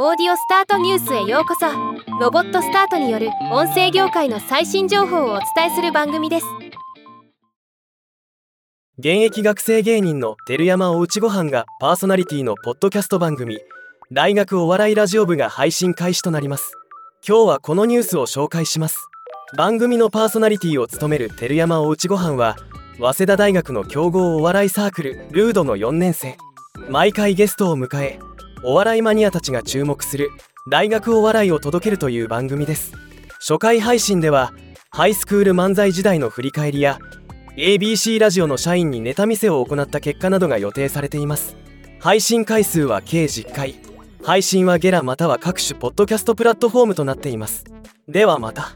オーディオスタートニュースへようこそ。ロボットスタートによる音声業界の最新情報をお伝えする番組です。現役学生芸人の照山おうちごはんがパーソナリティのポッドキャスト番組大学お笑いラジオ部が配信開始となります。今日はこのニュースを紹介します。番組のパーソナリティを務める照山おうちごはんは早稲田大学の強豪お笑いサークルルードの4年生。毎回ゲストを迎えお笑いマニアたちが注目する大学お笑いを届けるという番組です。初回配信ではハイスクール漫才時代の振り返りや ABC ラジオの社員にネタ見せを行った結果などが予定されています。配信回数は計10回。配信はゲラまたは各種ポッドキャストプラットフォームとなっています。ではまた。